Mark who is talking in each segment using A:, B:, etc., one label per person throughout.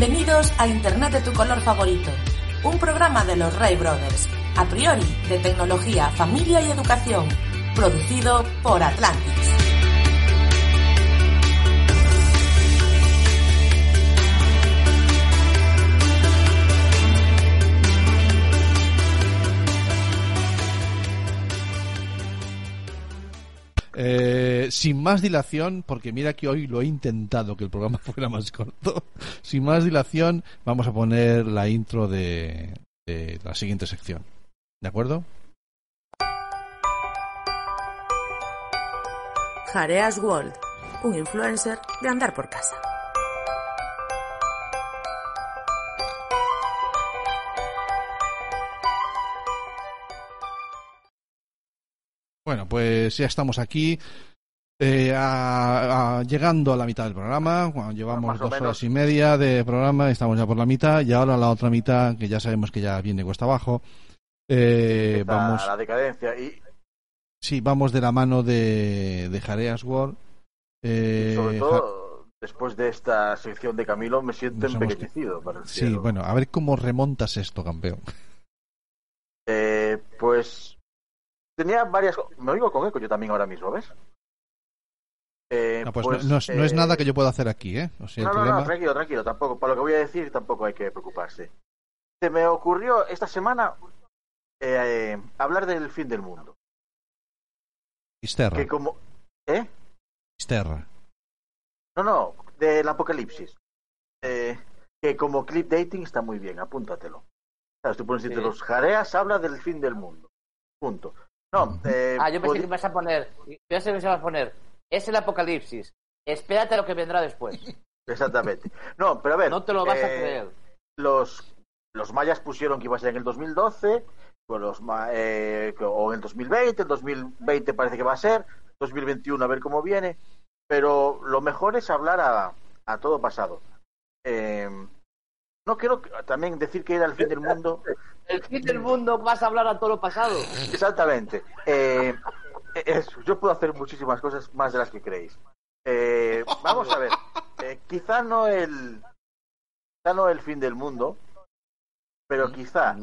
A: Bienvenidos a Internet de tu color favorito, un programa de los Ray Brothers, a priori de tecnología, familia y educación, producido por Atlantis.
B: Sin más dilación, porque mira que hoy lo he intentado que el programa fuera más corto. Sin más dilación, vamos a poner la intro de, de la siguiente sección. ¿De acuerdo?
A: Jareas World, un influencer de andar por casa.
B: Bueno, pues ya estamos aquí. Eh, a- a- llegando a la mitad del programa, llevamos dos
C: menos.
B: horas y media de programa, estamos ya por la mitad, y ahora la otra mitad, que ya sabemos que ya viene cuesta abajo, eh,
C: Está
B: vamos,
C: la decadencia y
B: sí, vamos de la mano de, de Jareas World. eh,
C: sobre
B: Ja-
C: todo después de esta sección de Camilo me siento
B: Nos hemos-
C: empequeñecido para el
B: Sí,
C: cielo.
B: bueno, a ver cómo remontas esto, campeón.
C: Eh, pues tenía varias me oigo con eco yo también ahora mismo ¿ves? Eh,
B: No, pues, no, no es, no es
C: eh,
B: nada que yo pueda hacer aquí, ¿eh? O sea, el
C: no, no, no,
B: problema...
C: tranquilo, tranquilo, tampoco. Para lo que voy a decir, tampoco hay que preocuparse. Se me ocurrió esta semana eh, hablar del fin del mundo.
B: Isterra,
C: Que como. ¿Eh?
B: Isterra.
C: No, no, del apocalipsis. Eh, que como clip dating está muy bien, apúntatelo. ¿Sabes? Tú pones
D: Sí.
C: jareas, habla del fin del mundo. Punto. No, eh,
D: Ah, yo pensé
C: pod-
D: que ibas a poner. Yo pensé que ibas a poner. Es el apocalipsis. Espérate a lo que vendrá después.
C: Exactamente. No, pero a ver.
D: No te lo vas a
C: eh,
D: creer.
C: los, los mayas pusieron que iba a ser en el 2012, pues los, eh, o en el 2020, el 2020 parece que va a ser, 2021 a ver cómo viene, pero lo mejor es hablar a, a todo pasado. Eh, no quiero también decir que era el fin del mundo,
D: El fin del mundo vas a hablar a todo lo pasado.
C: exactamente. Eh, es- yo puedo hacer muchísimas cosas más de las que creéis. Eh, vamos a ver, eh, quizá no el quizá no el fin del mundo, pero quizá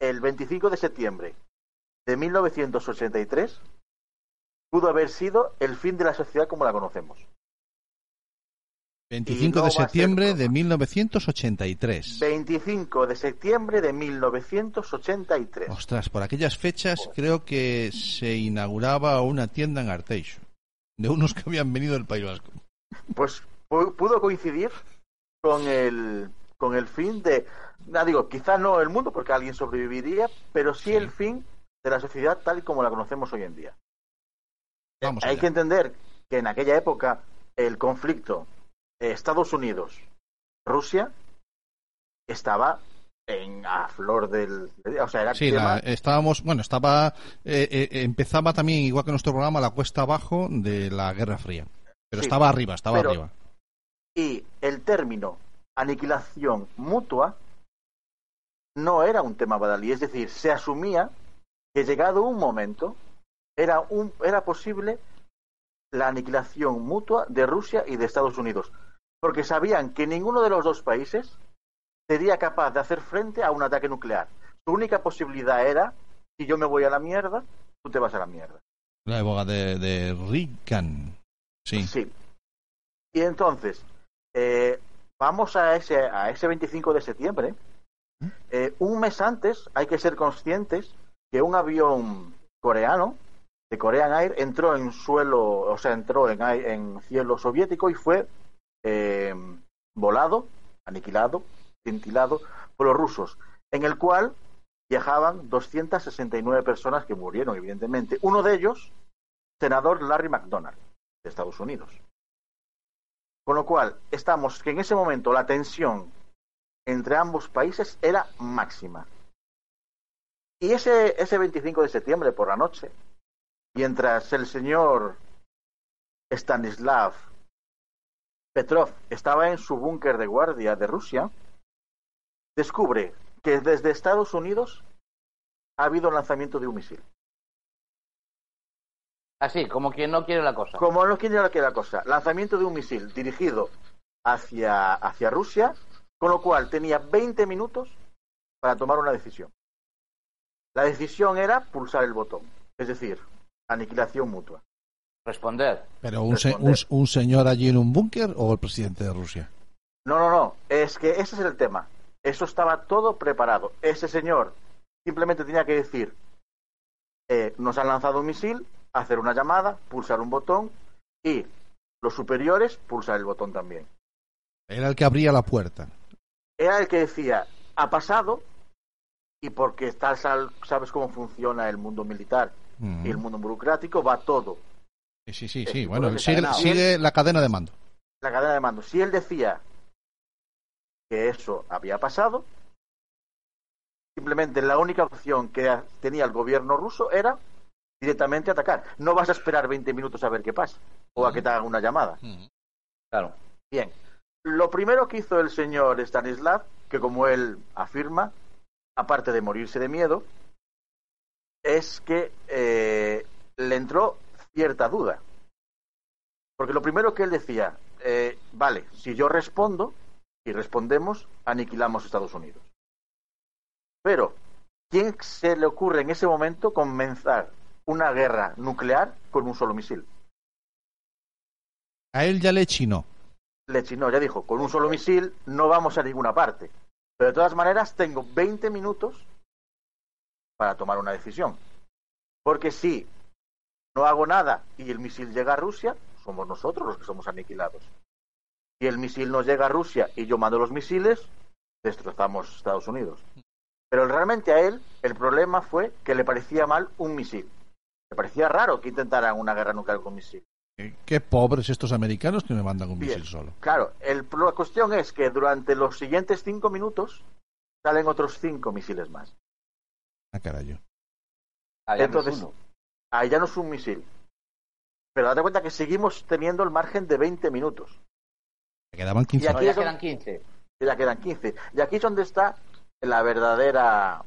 C: el 25 de septiembre de 1983 pudo haber sido el fin de la sociedad como la conocemos.
B: 25
C: no
B: de septiembre de 1983.
C: 25 de septiembre de 1983.
B: Ostras, por aquellas fechas creo que se inauguraba una tienda en Arteixo. De unos que habían venido del País Vasco.
C: Pues pu- pudo coincidir con el con el fin de, no digo, quizá no el mundo porque alguien sobreviviría, pero sí,
B: Sí.
C: el fin de la sociedad tal y como la conocemos hoy en día.
B: Vamos
C: Hay
B: allá.
C: que entender que en aquella época el conflicto Estados Unidos. Rusia estaba en a flor del o sea era
B: Sí,
C: tema-
B: la- estábamos, bueno, estaba, eh, eh, empezaba también, igual que nuestro programa, la cuesta abajo de la Guerra Fría. Pero
C: Sí,
B: estaba arriba, estaba
C: pero-
B: arriba.
C: y el término aniquilación mutua no era un tema badalí, es decir, se asumía que llegado un momento era un era posible la aniquilación mutua de Rusia y de Estados Unidos, porque sabían que ninguno de los dos países sería capaz de hacer frente a un ataque nuclear. Su única posibilidad era si yo me voy a la mierda, tú te vas a la mierda.
B: La época de, de Reagan. Sí.
C: Sí. Y entonces, eh, vamos a ese, a ese 25 de septiembre. Eh, un mes antes hay que ser conscientes que un avión coreano de Korean Air entró en suelo, o sea, entró en, en cielo soviético y fue eh, volado, aniquilado, cintilado por los rusos, en el cual viajaban 269 personas que murieron, evidentemente. Uno de ellos, senador Larry McDonald, de Estados Unidos. Con lo cual, estamos que en ese momento la tensión entre ambos países era máxima. Y ese, ese 25 de septiembre por la noche, mientras el señor Stanislav Petrov estaba en su búnker de guardia de Rusia, descubre que desde Estados Unidos ha habido lanzamiento de un misil.
D: Así, como quien no quiere la cosa.
C: Como no quiere la la cosa, lanzamiento de un misil dirigido hacia, hacia Rusia, con lo cual tenía 20 minutos para tomar una decisión. La decisión era pulsar el botón, es decir, aniquilación mutua.
D: Responder.
B: ¿Pero un, se- un- un señor allí en un búnker o el presidente de Rusia?
C: No, no, no, es que ese es el tema. Eso estaba todo preparado. Ese señor simplemente tenía que decir, eh, nos han lanzado un misil, hacer una llamada, pulsar un botón y los superiores pulsar el botón también.
B: Era el que abría la puerta.
C: Era el que decía, ha pasado y porque tal, sal- sabes cómo funciona el mundo militar y el mundo burocrático, va todo.
B: Sí, sí, sí, Bueno, sigue la cadena de mando.
C: la cadena de mando. Si él decía que eso había pasado, simplemente la única opción que tenía el gobierno ruso era directamente atacar. No vas a esperar 20 minutos a ver qué pasa o a que te hagan una llamada.
D: Claro.
C: Bien, lo primero que hizo el señor Stanislav, que como él afirma, aparte de morirse de miedo, es que eh, le entró cierta duda. Porque lo primero que él decía, eh, vale, si yo respondo y respondemos, aniquilamos Estados Unidos. Pero, ¿quién se le ocurre en ese momento comenzar una guerra nuclear con un solo misil?
B: A él ya le chinó.
C: Le chinó, ya dijo, con un solo misil no vamos a ninguna parte. Pero de todas maneras tengo 20 minutos para tomar una decisión. Porque si no hago nada y el misil llega a Rusia, somos nosotros los que somos aniquilados. Si el misil no llega a Rusia y yo mando los misiles, destrozamos Estados Unidos. Pero realmente a él el problema fue que le parecía mal un misil. Le parecía raro que intentaran una guerra nuclear con misil.
B: Eh, Qué pobres estos americanos que me mandan un
C: Bien.
B: misil solo.
C: Claro, el, la cuestión es que durante los siguientes cinco minutos salen otros cinco misiles más.
B: Ah, carajo.
D: Ya
C: Entonces,
D: no es uno.
C: Ahí ya no es un misil. Pero date cuenta que seguimos teniendo el margen de 20 minutos.
B: Quedaban 15
C: Y
D: No,
C: aquí
D: ya quedan 15.
C: y ya quedan 15. Y aquí es donde está la verdadera,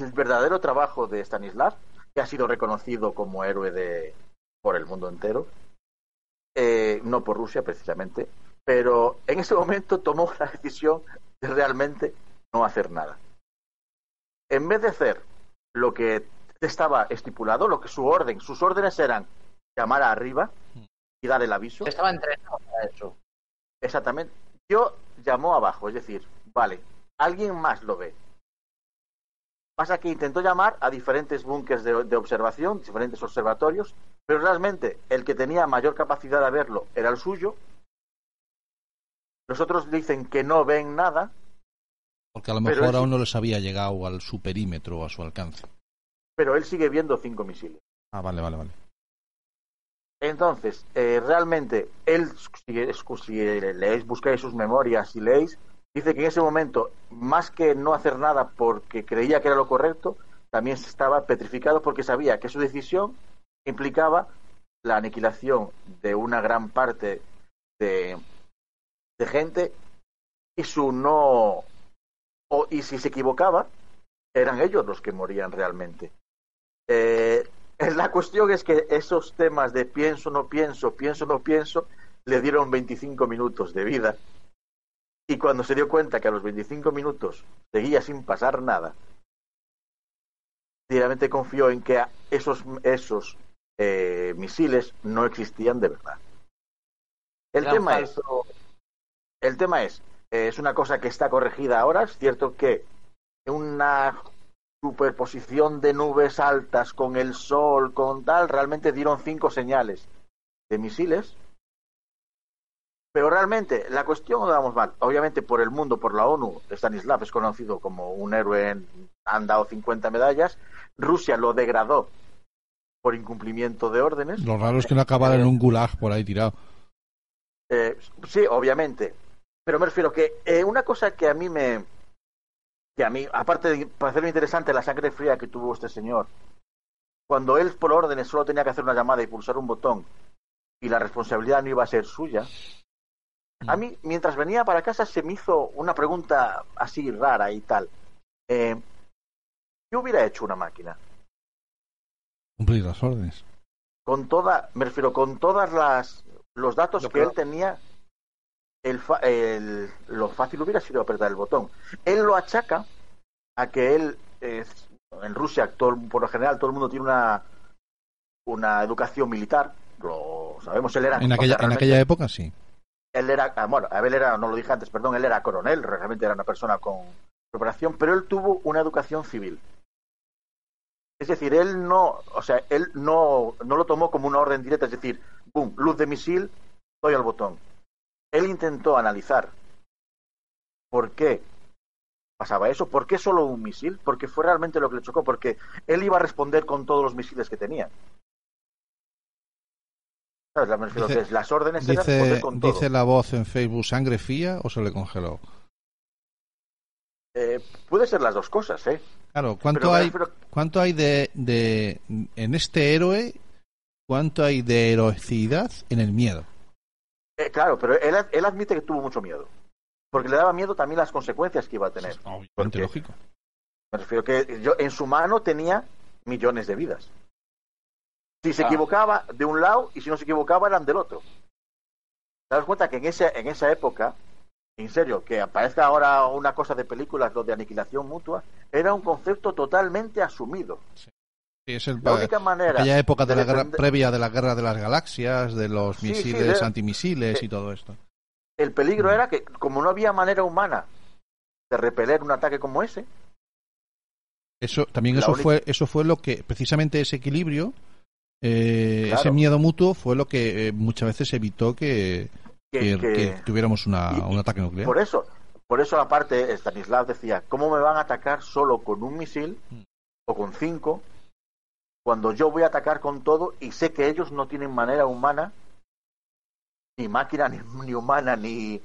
C: el verdadero trabajo de Stanislav, que ha sido reconocido como héroe de, por el mundo entero. Eh, no por Rusia, precisamente. Pero en ese momento tomó la decisión de realmente no hacer nada. En vez de hacer lo que estaba estipulado, lo que su orden, sus órdenes eran llamar a arriba y dar el aviso.
D: Estaba entrenado para eso.
C: Exactamente. Yo llamó abajo, es decir, vale, alguien más lo ve. Pasa que intentó llamar a diferentes búnkers de, de observación, diferentes observatorios, pero realmente el que tenía mayor capacidad de verlo era el suyo. Los otros dicen que no ven nada,
B: Porque a lo mejor aún no les había llegado al su perímetro o a su alcance.
C: Pero él sigue viendo cinco misiles.
B: Ah, vale, vale, vale.
C: Entonces, eh, realmente, él, si, si leéis, buscáis sus memorias y leéis, dice que en ese momento, más que no hacer nada porque creía que era lo correcto, también estaba petrificado porque sabía que su decisión implicaba la aniquilación de una gran parte de, de gente y su no. O, y si se equivocaba, eran ellos los que morían realmente. Eh, la cuestión es que esos temas de pienso, no pienso, pienso, no pienso, le dieron 25 minutos de vida. Y cuando se dio cuenta que a los 25 minutos seguía sin pasar nada, directamente confió en que esos, esos eh, misiles no existían de verdad. El tema es, el tema es, eh, es una cosa que está corregida ahora. Es cierto que una superposición de nubes altas con el sol, con tal, realmente dieron cinco señales de misiles. Pero realmente la cuestión no vamos mal. Obviamente por el mundo, por la ONU, Stanislav es conocido como un héroe, en- han dado 50 medallas. Rusia lo degradó por incumplimiento de órdenes.
B: Lo raro es que no acabara en un gulag por ahí tirado.
C: Eh, sí, obviamente. Pero me refiero que eh, una cosa que a mí me. Que a mí, aparte de parecerme interesante la sangre fría que tuvo este señor, cuando él por órdenes solo tenía que hacer una llamada y pulsar un botón y la responsabilidad no iba a ser suya, a mí, mientras venía para casa, se me hizo una pregunta así rara y tal. Eh, ¿Qué hubiera hecho una máquina?
B: Cumplir las órdenes.
C: Con toda, me refiero, con todas las los datos
D: Lo
C: que
D: que-
C: él tenía, el, el- lo fácil hubiera sido apretar el botón. Él lo achaca a que él, eh, en Rusia, todo- por lo general, todo el mundo tiene una, una educación militar. Lo sabemos, él era.
B: En aquella, en aquella época sí.
C: él era, ah, bueno, Abel era, no lo dije antes, perdón, él era coronel, realmente era una persona con preparación, pero él tuvo una educación civil. Es decir, él no, o sea, él no, no lo tomó como una orden directa, es decir, boom, luz de misil, doy al botón. Él intentó analizar por qué pasaba eso, por qué solo un misil, porque fue realmente lo que le chocó, porque él iba a responder con todos los misiles que tenía. ¿Sabes? La-
B: Dice-
C: las órdenes eran
B: Dice,
C: responder con todo.
B: dice la voz en Facebook, ¿sangre fría o se le congeló?
C: Eh, puede ser las dos cosas, ¿eh?
B: Claro, ¿cuánto
C: Pero
B: hay, cuánto hay de, de, en este héroe, cuánto hay de heroicidad en el miedo?
C: Eh, claro, pero él, él admite que tuvo mucho miedo. Porque le daba miedo también las consecuencias que iba a tener. Porque-
B: lógico.
C: Me refiero que yo, en su mano tenía millones de vidas. Si se
D: Ah.
C: equivocaba de un lado y si no se equivocaba eran del otro. ¿Te das cuenta que en, ese, en esa época, en serio, que aparezca ahora una cosa de películas, lo de aniquilación mutua, era un concepto totalmente asumido.
B: Sí, es el,
C: La única manera.
B: aquella época de
C: de
B: la guerra,
C: defender-
B: previa de la guerra de las galaxias, de los
C: Sí, sí,
B: misiles,
C: de-
B: antimisiles
C: de-
B: y todo esto.
C: El peligro
B: Mm.
C: era que, como no había manera humana de repeler un ataque como ese,
B: Eso también eso
C: única-
B: fue eso fue lo que precisamente ese equilibrio, eh,
C: Claro.
B: ese miedo mutuo fue lo que eh, muchas veces evitó que,
C: que,
B: que-
C: que-
B: que tuviéramos una,
C: y-
B: un ataque nuclear.
C: Por eso, por eso aparte Stanislav decía, ¿cómo me van a atacar solo con un misil
B: Mm.
C: o con cinco cuando yo voy a atacar con todo y sé que ellos no tienen manera humana, ni máquina, ni, ni humana, ni,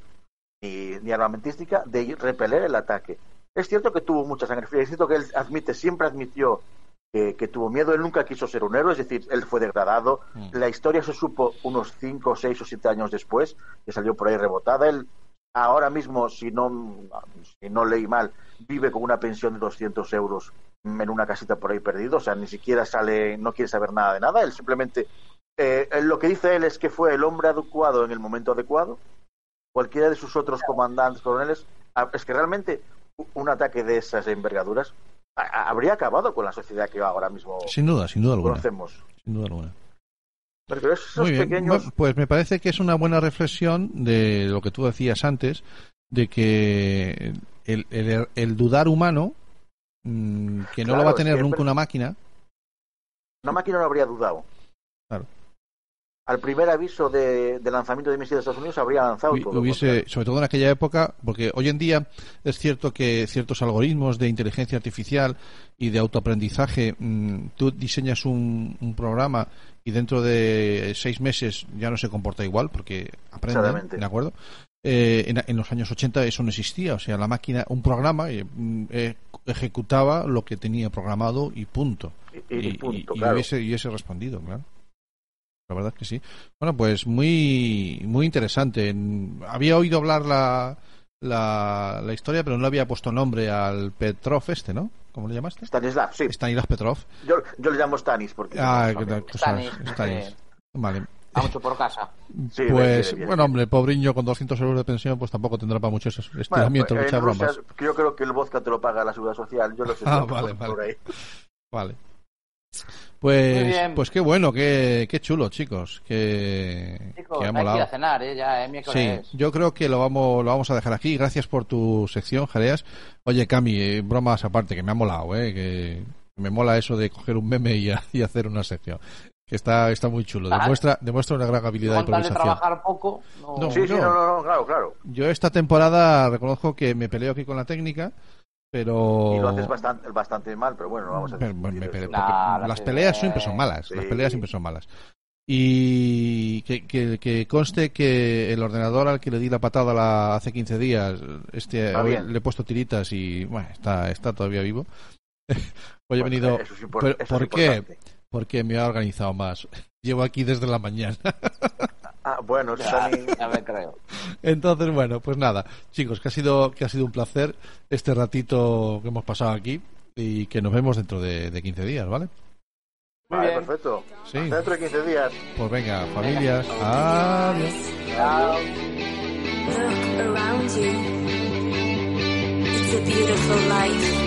C: ni, ni armamentística, de repeler el ataque? Es cierto que tuvo mucha sangre fría, es cierto que él admite, siempre admitió que, que tuvo miedo, él nunca quiso ser un héroe, es decir, él fue degradado,
B: Mm.
C: la historia se supo unos 5, 6 o 7 años después, que salió por ahí rebotada. Él ahora mismo, si no, si no leí mal, vive con una pensión de 200 euros en una casita por ahí perdido, o sea, ni siquiera sale, no quiere saber nada de nada, él simplemente, eh, lo que dice él es que fue el hombre adecuado en el momento adecuado, cualquiera de sus otros comandantes, coroneles, es que realmente un ataque de esas envergaduras habría acabado con la sociedad que ahora mismo
B: Sin duda, sin duda alguna.
C: conocemos.
B: Sin duda alguna.
C: A esos
B: Muy bien.
C: pequeños...
B: Pues me parece que es una buena reflexión de lo que tú decías antes, de que el, el- el dudar humano, mm, que no lo va a tener nunca una máquina,
C: Una máquina no habría dudado.
B: Claro.
C: Al primer aviso de, de lanzamiento de misiles de Estados Unidos habría lanzado
B: Hubi-
C: todo.
B: hubiese, sobre todo en aquella época, porque hoy en día es cierto que ciertos algoritmos de inteligencia artificial y de autoaprendizaje, mm, tú diseñas un, un programa y dentro de seis meses ya no se comporta igual porque aprende,
C: Exactamente.
B: ¿de acuerdo? Eh, en, en los años 80 eso no existía, o sea, la máquina, un programa eh, mm, eh, ejecutaba lo que tenía programado y punto.
C: Y, y- y punto,
B: y
C: claro.
B: hubiese, y hubiese respondido, claro. La verdad es que sí. Bueno, pues muy muy interesante. Había oído hablar la, la, la historia, pero no le había puesto nombre al Petrov este, ¿no? ¿Cómo le llamaste?
C: Stanislav, sí.
B: Stanislav Petrov.
C: Yo, yo le llamo Stanis porque...
B: Ah,
C: no,
B: que tal
C: no,
B: cosa.
D: Stanis,
B: Stanis. Vale.
D: Va mucho por casa.
C: Sí,
B: Pues,
C: bien, bien,
B: bueno, hombre, pobreño con 200 euros de pensión, pues tampoco tendrá para mucho ese
C: Bueno,
B: estiramiento,
C: pues,
B: muchas
C: Rusia,
B: bromas.
C: yo creo que el vodka te lo paga la seguridad social. Yo lo sé.
B: Ah,
C: por-
B: vale,
C: por
B: vale.
C: ahí.
B: Vale. Pues, pues qué bueno, qué, qué chulo, chicos. Que,
D: Chicos,
B: que ha
D: hay que ir
B: molado.
D: a cenar, ¿eh? Ya, ¿eh?
B: Sí, yo creo que lo vamos, lo vamos a dejar aquí. Gracias por tu sección, Jareas. Oye, Cami, eh, bromas aparte, que me ha molado, ¿eh? Que me mola eso de coger un meme y, a- y hacer una sección. Que está, está muy chulo. Demuestra, demuestra una gran habilidad de
D: tal de
B: improvisación.
D: trabajar poco, no...
B: No,
C: Sí, sí,
B: yo-
C: no, no, no, claro, claro.
B: Yo esta temporada reconozco que me peleo aquí con la técnica, pero...
C: Y lo haces bastante, bastante mal, pero bueno, no vamos a
B: Pero, bueno, me
C: discutir
B: pele-
C: eso.
D: Nah,
B: porque las
D: las
B: peleas siempre son malas. Las
C: Sí.
B: peleas siempre son malas. Y que, que, que conste que el ordenador al que le di la patada la, hace 15 días, este hoy le he puesto tiritas y bueno, está, está todavía vivo. Hoy he
C: Bueno,
B: venido.
C: eso es
B: ¿Por, por qué?
C: importante.
B: Porque me ha organizado más. Llevo aquí desde la mañana.
C: Ah, bueno,
D: Ya, ya me creo.
B: Entonces, bueno, pues nada, chicos, que ha sido que ha sido un placer este ratito que hemos pasado aquí y que nos vemos dentro de, de 15 días, ¿vale?
D: Muy
C: Vale,
D: bien.
C: perfecto.
B: Sí.
C: Hasta dentro de 15 días.
B: Pues venga, familias, adiós.
D: Chao.
E: Look around you. It's a beautiful life.